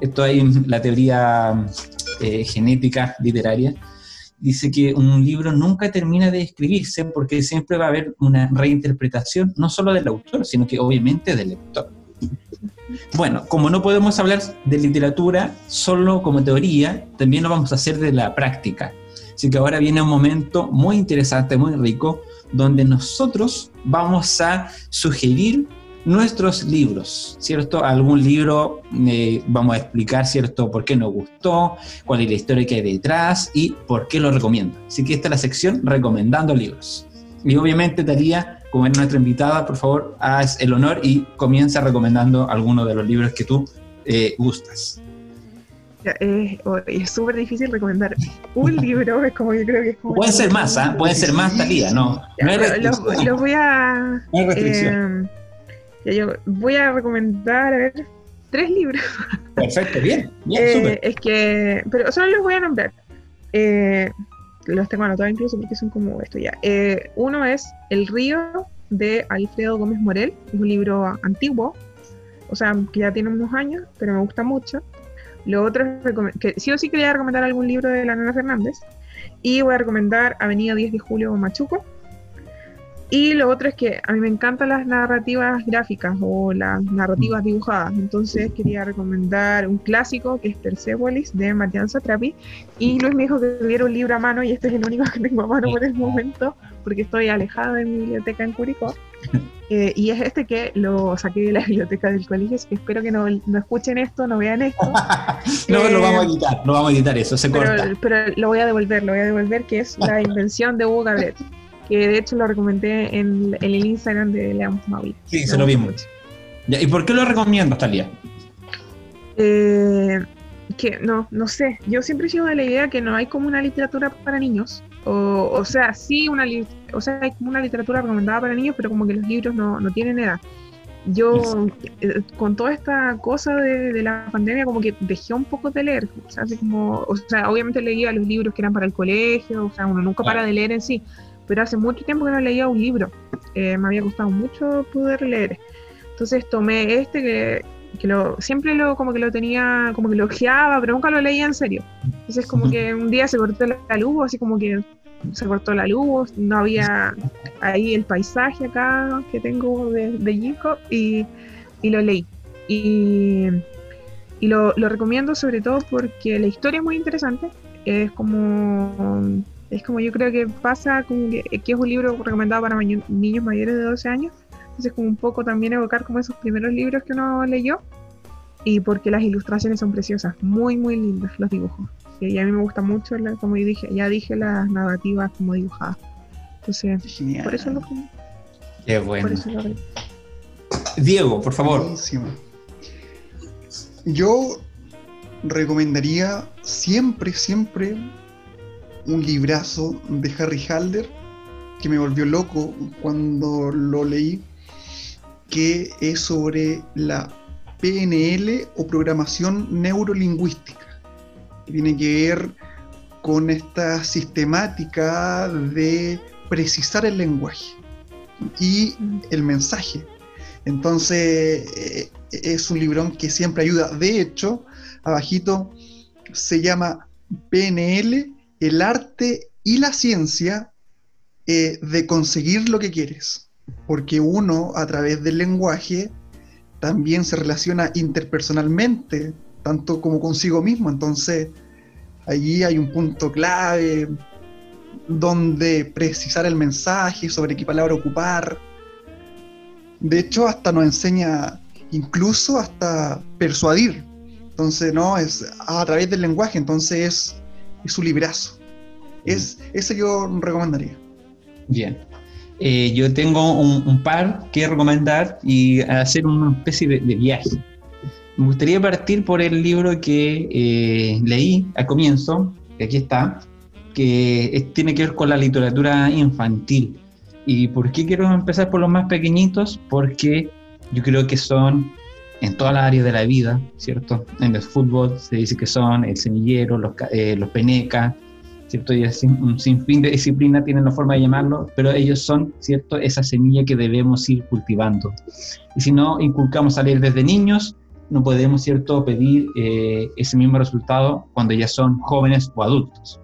esto hay en la teoría eh, genética literaria, dice que un libro nunca termina de escribirse porque siempre va a haber una reinterpretación, no solo del autor, sino que obviamente del lector. Bueno, como no podemos hablar de literatura solo como teoría, también lo vamos a hacer de la práctica. Así que ahora viene un momento muy interesante, muy rico, donde nosotros vamos a sugerir nuestros libros, ¿cierto? Algún libro eh, vamos a explicar, ¿cierto? Por qué nos gustó, cuál es la historia que hay detrás y por qué lo recomiendo. Así que esta es la sección recomendando libros. Y obviamente, Talía, como es nuestra invitada, por favor, haz el honor y comienza recomendando alguno de los libros que tú eh, gustas. Eh, es súper difícil recomendar un libro, es como yo creo que es como... Pueden ser más, ¿ah? Pueden ser más, Talía, no. no los, voy a... No hay restricción. Eh, yo voy a recomendar, a ver, tres libros. Perfecto, bien, bien, eh, Es que, pero solo los voy a nombrar. Eh, los tengo anotados incluso porque son como esto ya. Eh, uno es El río de Alfredo Gómez Morel, es un libro antiguo, o sea, que ya tiene unos años, pero me gusta mucho. Lo otro es que sí o sí quería recomendar algún libro de la Nana Fernández. Y voy a recomendar Avenida 10 de Julio Machuco, y lo otro es que a mí me encantan las narrativas gráficas o las narrativas dibujadas. Entonces quería recomendar un clásico que es Persepolis de Marian Satrapi. Y Luis me dijo que tuviera un libro a mano y este es el único que tengo a mano por el momento porque estoy alejada de mi biblioteca en Curicó. Eh, y es este que lo saqué de la biblioteca del colegio, que espero que no, no escuchen esto, no vean esto. no, lo vamos a eh, editar, lo vamos a editar, eso se pero, corta. Pero lo voy a devolver, lo voy a devolver, que es La invención de Hugo Cabret que de hecho lo recomendé en, el Instagram de Leamos Maui. Sí, se lo vimos. ¿Y por qué lo recomiendas, Talia? Eh, que no, no sé. Yo siempre he sido de la idea que no hay como una literatura para niños. O, o sea, sí, una, o sea, hay como una literatura recomendada para niños, pero como que los libros no, no tienen edad. Yo, eh, con toda esta cosa de, de, la pandemia, como que dejé un poco de leer. O sea, así como, o sea, obviamente leía los libros que eran para el colegio, o sea, uno nunca para de leer en sí, pero hace mucho tiempo que no leía un libro. Eh, me había gustado mucho poder leer. Entonces tomé este que, que, lo, siempre lo, como que lo tenía, como que lo ojeaba, pero nunca lo leía en serio. Entonces como que un día se cortó la luz, así como que se cortó la luz, no había ahí el paisaje acá que tengo de, de y, y, lo leí. Y, y lo, lo recomiendo sobre todo porque la historia es muy interesante. Es como es como yo creo que pasa como que, es un libro recomendado para niños mayores de 12 años. Entonces como un poco también evocar como esos primeros libros que uno leyó. Y porque las ilustraciones son preciosas, muy muy lindas los dibujos. Y a mí me gusta mucho, como yo dije, ya dije las narrativas como dibujadas. Entonces, por eso lo Qué bueno. Diego, por favor. Yo recomendaría siempre, siempre un librazo de Harry Halder que me volvió loco cuando lo leí, que es sobre la PNL o programación neurolingüística. tiene que ver con esta sistemática de precisar el lenguaje y el mensaje. Entonces, eh, es un librón que siempre ayuda. De hecho, abajito se llama PNL el arte y la ciencia eh, de conseguir lo que quieres. Porque uno, a través del lenguaje, también se relaciona interpersonalmente, tanto como consigo mismo. Entonces, allí hay un punto clave donde precisar el mensaje, sobre qué palabra ocupar. De hecho, hasta nos enseña incluso hasta persuadir. Entonces, no, es a través del lenguaje, entonces es es su librazo. Es, ese yo recomendaría. Bien. Eh, yo tengo un, par que recomendar y hacer una especie de, viaje. Me gustaría partir por el libro que eh, leí al comienzo, que aquí está, que tiene que ver con la literatura infantil. ¿Y por qué quiero empezar por los más pequeñitos? Porque yo creo que son en todas las áreas de la vida, ¿cierto? En el fútbol se dice que son el semillero, los, eh, los penecas, ¿cierto? Y un sinfín de disciplinas tienen la forma de llamarlo, pero ellos son, ¿cierto? Esa semilla que debemos ir cultivando. Y si no inculcamos a leer desde niños, no podemos, ¿cierto?, pedir eh, ese mismo resultado cuando ya son jóvenes o adultos.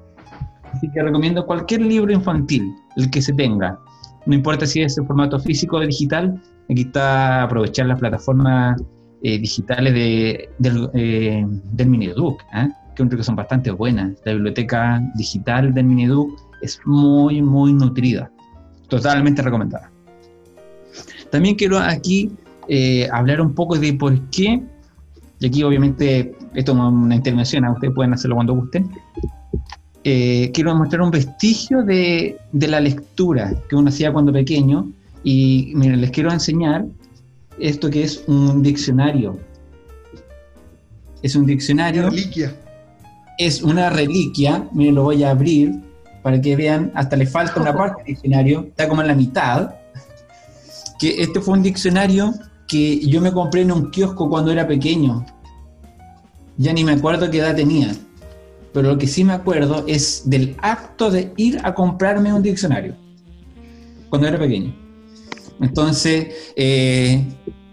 Así que recomiendo cualquier libro infantil, el que se tenga. No importa si es en formato físico o digital, aquí está aprovechar las plataformas eh, digitales de, del, eh, del Miniduc. ¿eh? Que que son bastante buenas. La biblioteca digital del Mineduc es muy, muy nutrida. Totalmente recomendada. También quiero aquí eh, hablar un poco de por qué, y aquí obviamente esto es una intervención, a ustedes pueden hacerlo cuando gusten, eh, quiero mostrar un vestigio de, de, la lectura que uno hacía cuando pequeño y miren, les quiero enseñar esto que es un diccionario. Es un diccionario. Reliquia. Es una reliquia, miren, lo voy a abrir para que vean, hasta le falta una parte del diccionario, está como en la mitad. Que este fue un diccionario que yo me compré en un kiosco cuando era pequeño. Ya ni me acuerdo qué edad tenía. Pero lo que sí me acuerdo es del acto de ir a comprarme un diccionario. Cuando era pequeño. Entonces, eh,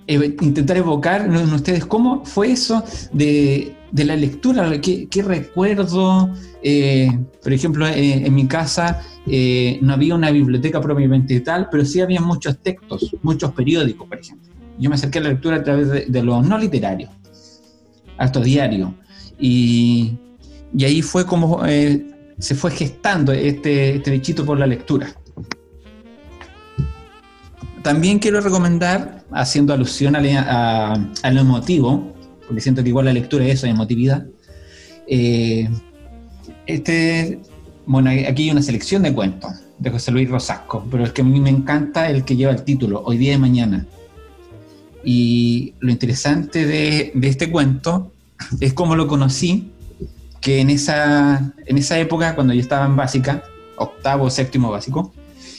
intentar evocar en ustedes cómo fue eso de, la lectura, qué, recuerdo. Eh, por ejemplo, eh, en mi casa no había una biblioteca propiamente tal, pero sí había muchos textos, muchos periódicos, por ejemplo yo me acerqué a la lectura a través de, de los no literarios, harto diario. Y, y, ahí fue como eh, se fue gestando este, este bichito por la lectura. También quiero recomendar, haciendo alusión a, a, lo emotivo, porque siento que igual la lectura es eso, emotividad. Eh, este, bueno, aquí hay una selección de cuentos de José Luis Rosasco, pero el que a mí me encanta el que lleva el título, Hoy día y mañana. Y lo interesante de, este cuento es cómo lo conocí, que en esa, en esa época, cuando yo estaba en básica, octavo, séptimo básico,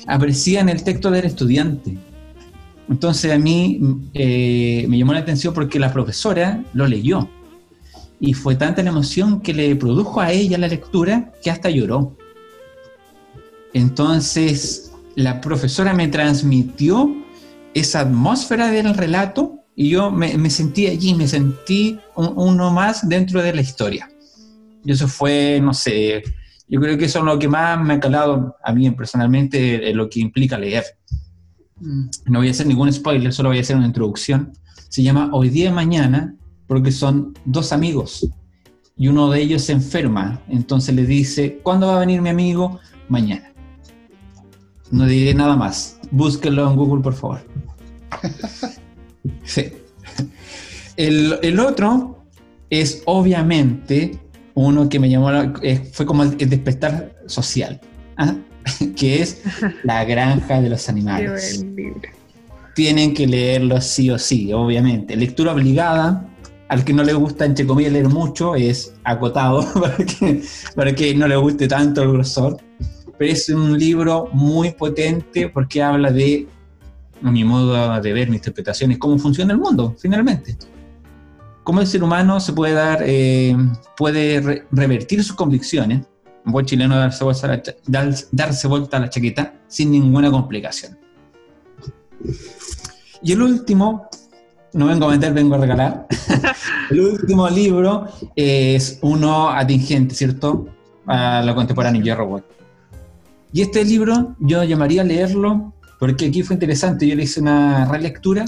aparecía en el texto del estudiante. Entonces a mí eh, me llamó la atención porque la profesora lo leyó. Y fue tanta la emoción que le produjo a ella la lectura que hasta lloró. Entonces la profesora me transmitió esa atmósfera del relato y yo me, sentí allí, me sentí uno más dentro de la historia. Y eso fue, no sé, yo creo que eso es lo que más me ha calado a mí personalmente, lo que implica leer. Mm. No voy a hacer ningún spoiler, solo voy a hacer una introducción. Se llama Hoy día y mañana porque son dos amigos y uno de ellos se enferma. Entonces le dice, ¿cuándo va a venir mi amigo? Mañana. No diré nada más. Búsquenlo en Google, por favor. sí. El, otro es obviamente uno que me llamó, fue como el, despertar social, ¿ah? que es La Granja de los Animales. Tienen que leerlo sí o sí, obviamente. Lectura obligada, al que no le gusta, entre comillas, leer mucho, es acotado para que, para que no le guste tanto el grosor. Pero es un libro muy potente porque habla de mi modo de ver, mi interpretación, es cómo funciona el mundo, finalmente. Cómo el ser humano se puede dar, eh, puede revertir sus convicciones, un buen chileno darse vuelta, a la, darse vuelta a la chaqueta sin ninguna complicación. Y el último, no vengo a vender, vengo a regalar. el último libro es uno atingente, ¿cierto? A lo contemporáneo, Yo Robot. Y este libro yo llamaría a leerlo porque aquí fue interesante, yo le hice una relectura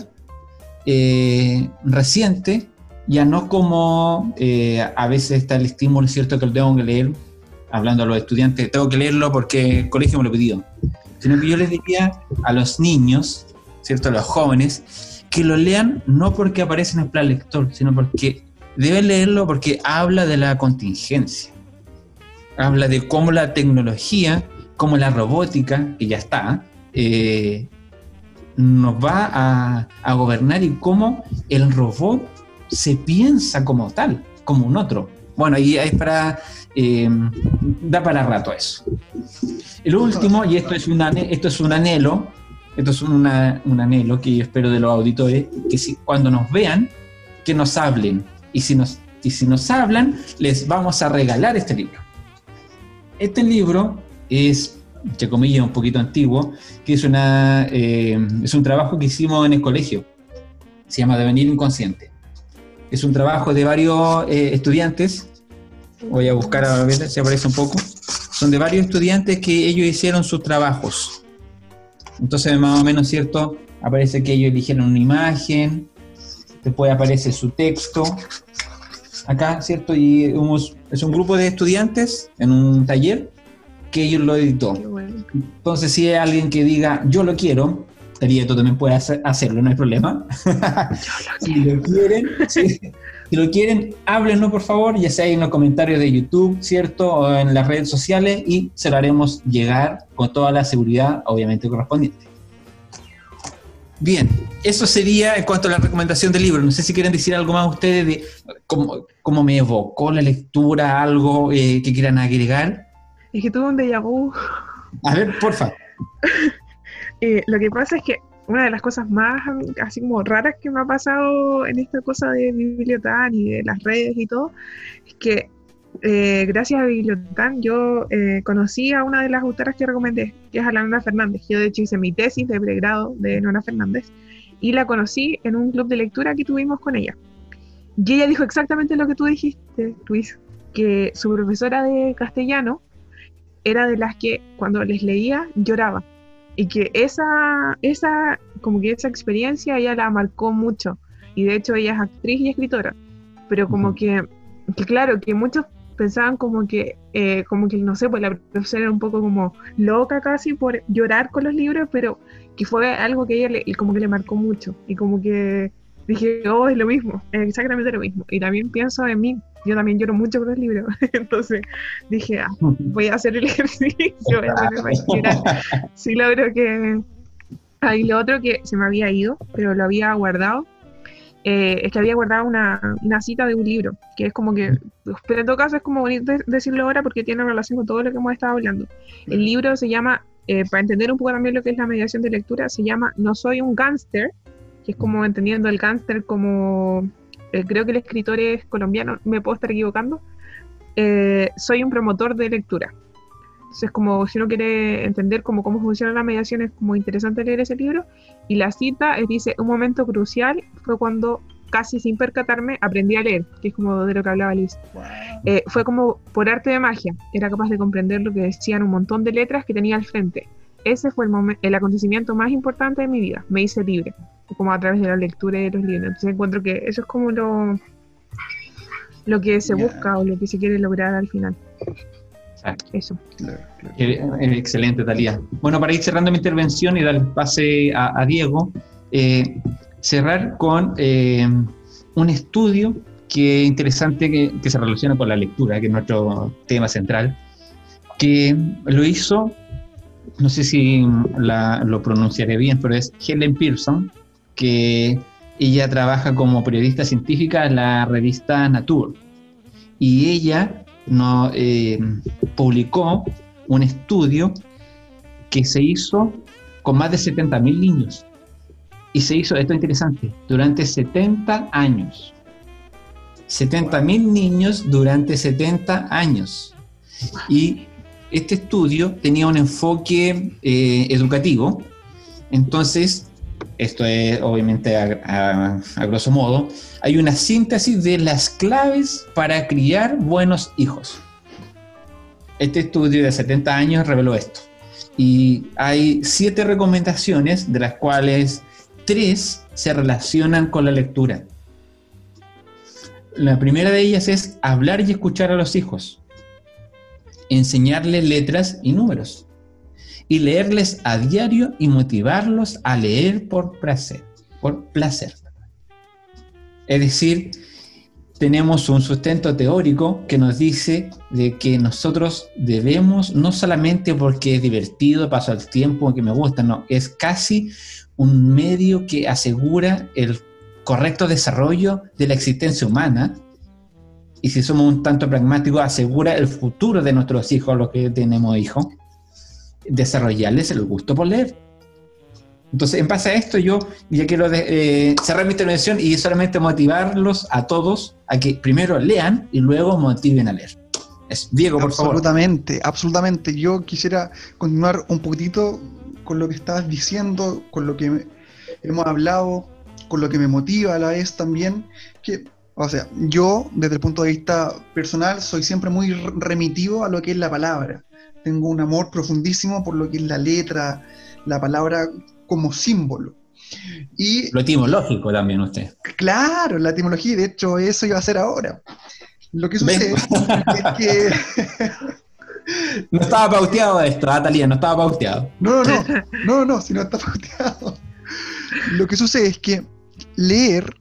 eh, reciente, ya no como eh, a veces está el estímulo, ¿cierto? Que lo tengo que leer, hablando a los estudiantes, tengo que leerlo porque el colegio me lo pidió, sino que yo les diría a los niños, ¿cierto? A los jóvenes, que lo lean no porque aparece en el plan lector, sino porque deben leerlo porque habla de la contingencia, habla de cómo la tecnología, como la robótica, que ya está, eh, nos va a, gobernar y cómo el robot se piensa como tal, como un otro. Bueno, ahí es para, eh, da para rato eso. El último, y esto es un, esto es un anhelo, esto es un anhelo que yo espero de los auditores, que si, cuando nos vean, que nos hablen. Y si nos, y si nos hablan, les vamos a regalar este libro. Este libro es entre comillas, un poquito antiguo, que es, una, eh, es un trabajo que hicimos en el colegio. Se llama Devenir Inconsciente. Es un trabajo de varios eh, estudiantes. Voy a buscar a ver si aparece un poco. Son de varios estudiantes que ellos hicieron sus trabajos. Entonces, más o menos, ¿cierto? Aparece que ellos eligieron una imagen, después aparece su texto, acá, ¿cierto? Y es un grupo de estudiantes en un taller que ellos lo editó. Entonces, si hay alguien que diga, yo lo quiero, tú también puede hacerlo, no hay problema. si lo quieren, si, lo quieren, háblenos por favor, ya sea en los comentarios de YouTube, ¿cierto? O en las redes sociales y se lo haremos llegar con toda la seguridad, obviamente, correspondiente. Bien, eso sería en cuanto a la recomendación del libro. No sé si quieren decir algo más ustedes de cómo, me evocó la lectura, algo eh, que quieran agregar. Es que tuve un déjà vu. A ver, porfa. Eh, lo que pasa es que una de las cosas más así como raras que me ha pasado en esta cosa de Bibliotan y de las redes y todo, es que eh, gracias a Bibliotan yo eh, conocí a una de las autoras que recomendé, que es Alana Fernández. Yo de hecho hice mi tesis de pregrado de Nona Fernández y la conocí en un club de lectura que tuvimos con ella. Y ella dijo exactamente lo que tú dijiste, Luis, que su profesora de castellano era de las que cuando les leía lloraba y que esa, esa, como que esa experiencia ella la marcó mucho. Y de hecho ella es actriz y escritora. Pero como que, claro, que muchos pensaban como que, eh, como que, no sé, pues la profesora era un poco como loca casi por llorar con los libros, pero que fue algo que ella le, como que le marcó mucho. Y como que dije, oh, es lo mismo, es exactamente lo mismo. Y también pienso en mí, yo también lloro mucho con los libros. Entonces dije, ah, voy a hacer el ejercicio, voy a a Si logro que. ahí lo otro que se me había ido, pero lo había guardado, eh, es que había guardado una, una, cita de un libro, que es como que, pero en todo caso es como bonito decirlo ahora porque tiene relación con todo lo que hemos estado hablando. El libro se llama, eh, para entender un poco también lo que es la mediación de lectura, se llama No soy un gánster, que es como entendiendo el gánster como eh, creo que el escritor es colombiano, me puedo estar equivocando, eh, soy un promotor de lectura. Entonces, como si uno quiere entender cómo, cómo funciona la mediación, es como interesante leer ese libro. Y la cita es, dice, un momento crucial fue cuando casi sin percatarme aprendí a leer, que es como de lo que hablaba Liz. Eh, fue como por arte de magia, era capaz de comprender lo que decían un montón de letras que tenía al frente. Ese fue el, el acontecimiento más importante de mi vida, me hice libre como a través de la lectura de los libros. Entonces encuentro que eso es como lo, lo que se busca o lo que se quiere lograr al final. Eso. Excelente, Talía. Bueno, para ir cerrando mi intervención y dar pase a, Diego, eh, cerrar con eh, un estudio que es interesante que, que, se relaciona con la lectura, que es nuestro tema central, que lo hizo, no sé si lo pronunciaré bien, pero es Helen Pearson, que ella trabaja como periodista científica en la revista Nature. Y ella no, eh, publicó un estudio que se hizo con más de 70.000 niños. Y se hizo, esto es interesante, durante 70 años. 70.000 niños durante 70 años. Y este estudio tenía un enfoque eh, educativo. Entonces, esto es obviamente a, grosso modo, hay una síntesis de las claves para criar buenos hijos. Este estudio de 70 años reveló esto. Y hay siete recomendaciones, de las cuales tres se relacionan con la lectura. La primera de ellas es hablar y escuchar a los hijos, enseñarles letras y números y leerles a diario y motivarlos a leer por placer, por placer. Es decir, tenemos un sustento teórico que nos dice de que nosotros debemos, no solamente porque es divertido, paso el tiempo, que me gusta, no, es casi un medio que asegura el correcto desarrollo de la existencia humana y si somos un tanto pragmáticos, asegura el futuro de nuestros hijos, los que tenemos hijos desarrollarles el gusto por leer. Entonces, en base a esto, yo ya quiero eh, cerrar mi intervención y solamente motivarlos a todos a que primero lean y luego motiven a leer. Es, Diego, por favor. Absolutamente, absolutamente. Yo quisiera continuar un poquitito con lo que estabas diciendo, con lo que hemos hablado, con lo que me motiva a la vez también. Que, o sea, yo, desde el punto de vista personal, soy siempre muy remitivo a lo que es la palabra tengo un amor profundísimo por lo que es la letra, la palabra como símbolo. Y, Lo etimológico también usted. claro, la etimología, de hecho, eso iba a hacer ahora. Lo que sucede es que... No estaba pauteado esto, ah, Talía, no estaba pauteado. No, no, no, no, no, si no está pauteado. Lo que sucede es que leer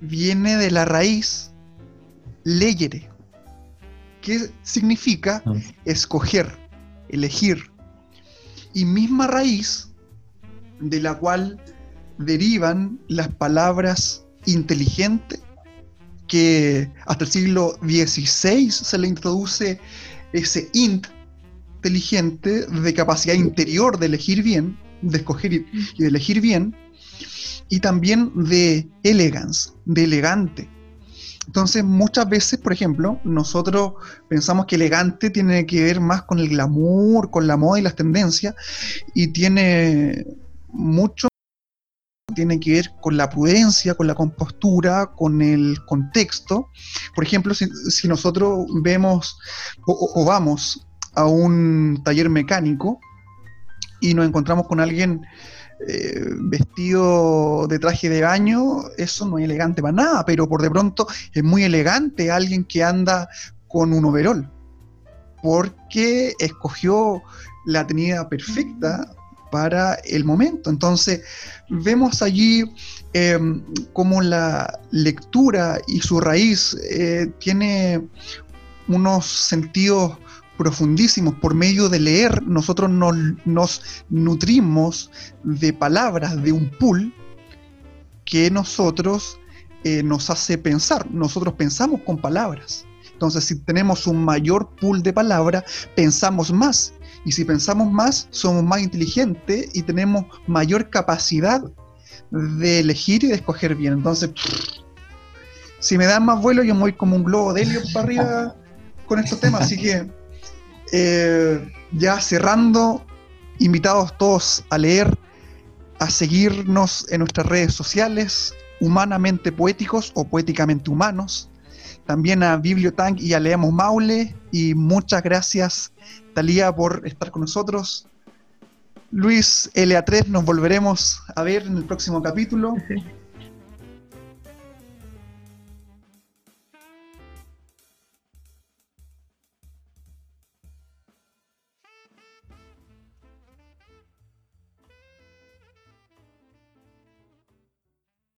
viene de la raíz leyere, que significa Mm. escoger, elegir. Y misma raíz de la cual derivan las palabras inteligente, que hasta el siglo XVI se le introduce ese int inteligente de capacidad interior de elegir bien, de escoger y, de elegir bien, y también de elegance, de elegante. Entonces, muchas veces, por ejemplo, nosotros pensamos que elegante tiene que ver más con el glamour, con la moda y las tendencias, y tiene mucho tiene que ver con la prudencia, con la compostura, con el contexto. Por ejemplo, si, si nosotros vemos o, o- vamos a un taller mecánico y nos encontramos con alguien eh, vestido de traje de baño, eso no es elegante para nada, pero por de pronto es muy elegante alguien que anda con un overol, porque escogió la tenida perfecta para el momento. Entonces, vemos allí eh, cómo la lectura y su raíz eh, tiene unos sentidos profundísimos. Por medio de leer, nosotros nos, nos nutrimos de palabras, de un pool que nosotros eh, nos hace pensar. Nosotros pensamos con palabras. Entonces, si tenemos un mayor pool de palabras, pensamos más. Y si pensamos más, somos más inteligentes y tenemos mayor capacidad de elegir y de escoger bien. Entonces, si me dan más vuelo, yo me voy como un globo de helio para arriba con estos temas. Así que, eh, ya cerrando, invitados todos a leer, a seguirnos en nuestras redes sociales, humanamente poéticos o poéticamente humanos. También a Bibliotank y a Leamos Maule. Y muchas gracias, Talía, por estar con nosotros. Luis LA3, nos volveremos a ver en el próximo capítulo.